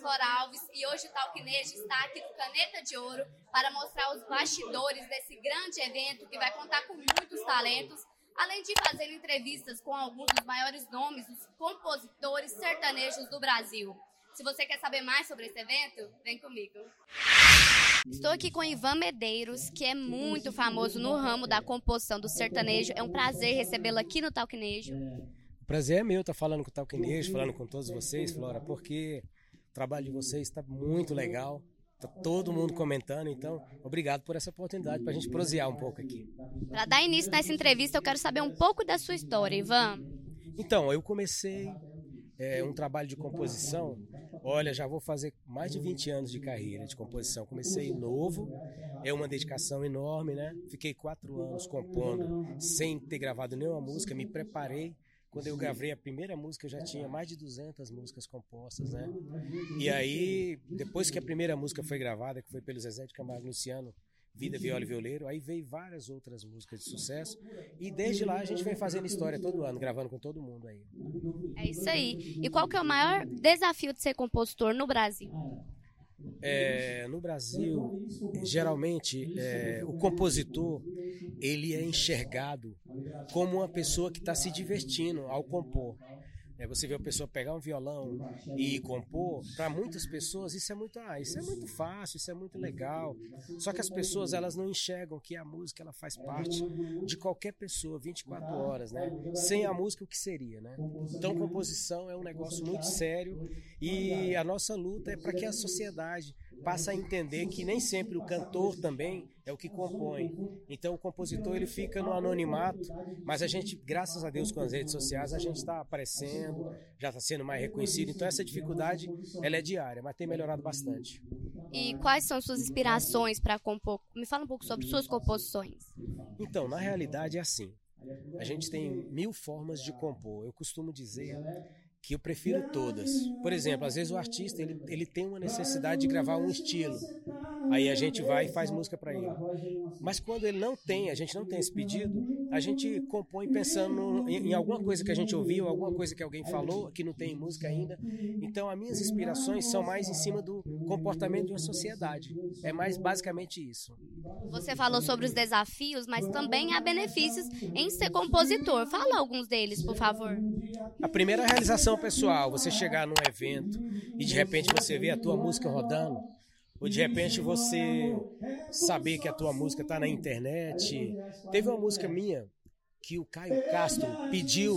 Flora Alves e hoje o Talquinejo está aqui no Caneta de Ouro para mostrar os bastidores desse grande evento que vai contar com muitos talentos, além de fazer entrevistas com alguns dos maiores nomes dos compositores sertanejos do Brasil. Se você quer saber mais sobre esse evento, vem comigo. Estou aqui com Ivan Medeiros, que é muito famoso no ramo da composição do sertanejo. É um prazer recebê-lo aqui no Talquinejo. O prazer é meu estar falando com o Talquinejo, falando com todos vocês, Flora, porque o trabalho de vocês está muito legal. Tá todo mundo comentando, então obrigado por essa oportunidade para a gente prosear um pouco aqui. Para dar início nessa entrevista, eu quero saber um pouco da sua história, Ivan. Então, eu comecei é, um trabalho de composição. Olha, já vou fazer mais de 20 anos de carreira de composição. Comecei novo, é uma dedicação enorme, né? Fiquei quatro anos compondo sem ter gravado nenhuma música, me preparei. Quando eu gravei a primeira música, eu já tinha mais de 200 músicas compostas, né? E aí, depois que a primeira música foi gravada, que foi pelo Zezé de Camargo Luciano, Vida, Viola e Violeiro. Aí veio várias outras músicas de sucesso. E desde lá a gente vem fazendo história todo ano, gravando com todo mundo aí. É isso aí. E qual que é o maior desafio de ser compositor no Brasil? É, no Brasil, geralmente, é, o compositor ele é enxergado como uma pessoa que está se divertindo ao compor. É, você vê a pessoa pegar um violão e compor, para muitas pessoas isso é muito, ah, isso é muito fácil, isso é muito legal. Só que as pessoas elas não enxergam que a música ela faz parte de qualquer pessoa 24 horas, né? Sem a música o que seria, né? Então composição é um negócio muito sério e a nossa luta é para que a sociedade passa a entender que nem sempre o cantor também é o que compõe. Então o compositor ele fica no anonimato, mas a gente, graças a Deus com as redes sociais, a gente está aparecendo, já está sendo mais reconhecido. Então essa dificuldade ela é diária, mas tem melhorado bastante. E quais são suas inspirações para compor? Me fala um pouco sobre suas composições. Então, na realidade é assim. A gente tem mil formas de compor. Eu costumo dizer que eu prefiro todas. Por exemplo, às vezes o artista ele, ele tem uma necessidade de gravar um estilo. Aí a gente vai e faz música para ele. Mas quando ele não tem, a gente não tem esse pedido, a gente compõe pensando em, em alguma coisa que a gente ouviu, alguma coisa que alguém falou, que não tem música ainda. Então, as minhas inspirações são mais em cima do comportamento de uma sociedade. É mais basicamente isso. Você falou sobre os desafios, mas também há benefícios em ser compositor. Fala alguns deles, por favor. A primeira realização pessoal, você chegar num evento e de repente você vê a tua música rodando, ou de repente você saber que a tua música está na internet. Teve uma música minha que o Caio Castro pediu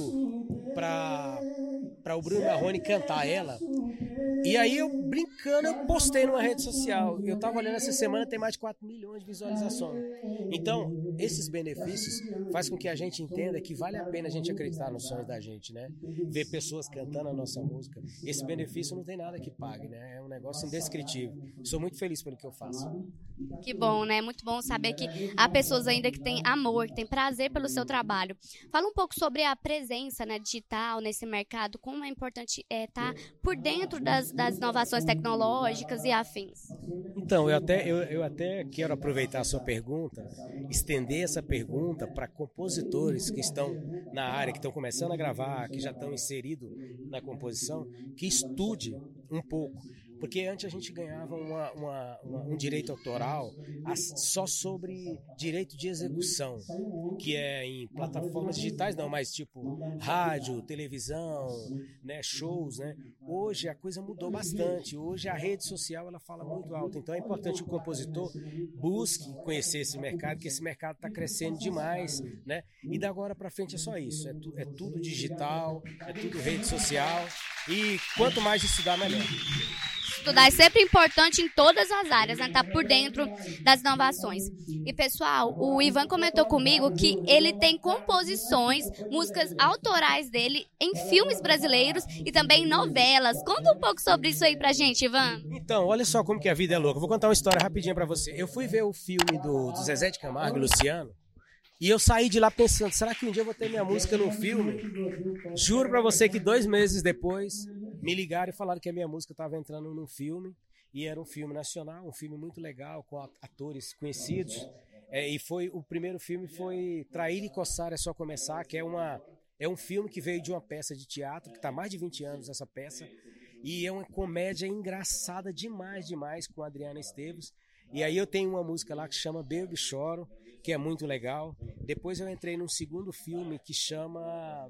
para o Bruno Marrone cantar ela. E aí eu brincando, eu postei numa rede social. Eu tava olhando essa semana, tem mais de 4 milhões de visualizações. Então, esses benefícios faz com que a gente entenda que vale a pena a gente acreditar nos sonhos da gente, né? Ver pessoas cantando a nossa música. Esse benefício não tem nada que pague, né? É um negócio indescritível. Sou muito feliz pelo que eu faço. Que bom, né? Muito bom saber que há pessoas ainda que têm amor, que têm prazer pelo seu trabalho. Fala um pouco sobre a presença né, digital nesse mercado, como é importante estar é, tá por dentro das, das inovações tecnológicas e afins. Então, eu até, eu, eu até quero aproveitar a sua pergunta, estender essa pergunta para compositores que estão na área, que estão começando a gravar, que já estão inseridos na composição, que estude um pouco porque antes a gente ganhava uma, uma, uma, um direito autoral só sobre direito de execução, que é em plataformas digitais, não, mas tipo rádio, televisão, né, shows, né? Hoje a coisa mudou bastante. Hoje a rede social ela fala muito alto. Então é importante que o compositor busque conhecer esse mercado, que esse mercado está crescendo demais, né? E da agora para frente é só isso. É, tu, é tudo digital, é tudo rede social. E quanto mais estudar, melhor estudar é sempre importante em todas as áreas, né? Tá por dentro das inovações. E pessoal, o Ivan comentou comigo que ele tem composições, músicas autorais dele em filmes brasileiros e também novelas. Conta um pouco sobre isso aí pra gente, Ivan. Então, olha só como que a vida é louca. vou contar uma história rapidinha para você. Eu fui ver o filme do, do Zezé de Camargo e Luciano. E eu saí de lá pensando, será que um dia eu vou ter minha música no filme? Juro para você que dois meses depois me ligaram e falaram que a minha música estava entrando num filme e era um filme nacional, um filme muito legal com atores conhecidos. É, e foi o primeiro filme foi Trair e Coçar é só começar, que é uma é um filme que veio de uma peça de teatro que está mais de 20 anos essa peça E é uma comédia engraçada demais, demais com a Adriana Esteves. E aí eu tenho uma música lá que chama Baby Choro, que é muito legal. Depois eu entrei num segundo filme que chama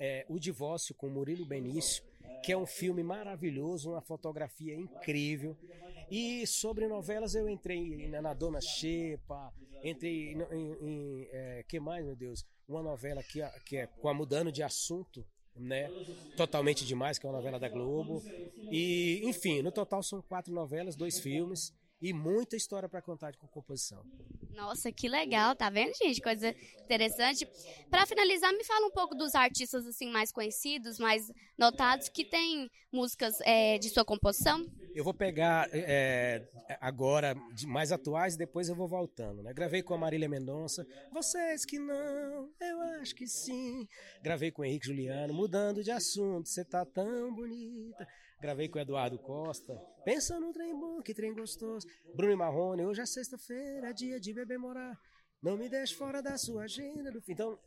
é, O Divórcio com Murilo Benício, que é um filme maravilhoso, uma fotografia incrível. E sobre novelas eu entrei na Dona Xepa, entrei em, em, em é, que mais, meu Deus? Uma novela que, que é com a mudando de assunto, né? Totalmente demais, que é uma novela da Globo. E, enfim, no total são quatro novelas, dois filmes e muita história para contar com composição. Nossa, que legal, tá vendo, gente? Coisa interessante. Para finalizar, me fala um pouco dos artistas assim mais conhecidos, mais notados, que têm músicas é, de sua composição. Eu vou pegar é, agora de mais atuais e depois eu vou voltando. Né? Gravei com a Marília Mendonça, Vocês que não, eu acho que sim. Gravei com o Henrique Juliano, mudando de assunto, você tá tão bonita. Gravei com o Eduardo Costa. Pensa no trem bom, que trem gostoso. Bruno Marrone, hoje é sexta-feira, é dia de beber morar. Não me deixe fora da sua agenda. Do... Então,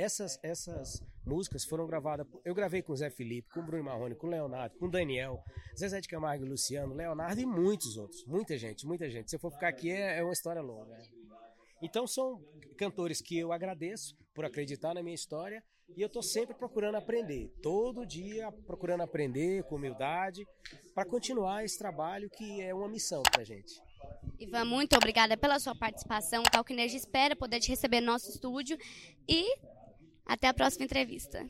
essas, essas músicas foram gravadas. Eu gravei com o Zé Felipe, com o Bruno Marrone, com o Leonardo, com o Daniel, Zezé de Camargo e Luciano, Leonardo e muitos outros. Muita gente, muita gente. Se eu for ficar aqui, é, é uma história longa. Então, são cantores que eu agradeço por acreditar na minha história e eu estou sempre procurando aprender, todo dia procurando aprender com humildade, para continuar esse trabalho que é uma missão para a gente. Ivan, muito obrigada pela sua participação. O Talkineja espera poder te receber no nosso estúdio e até a próxima entrevista.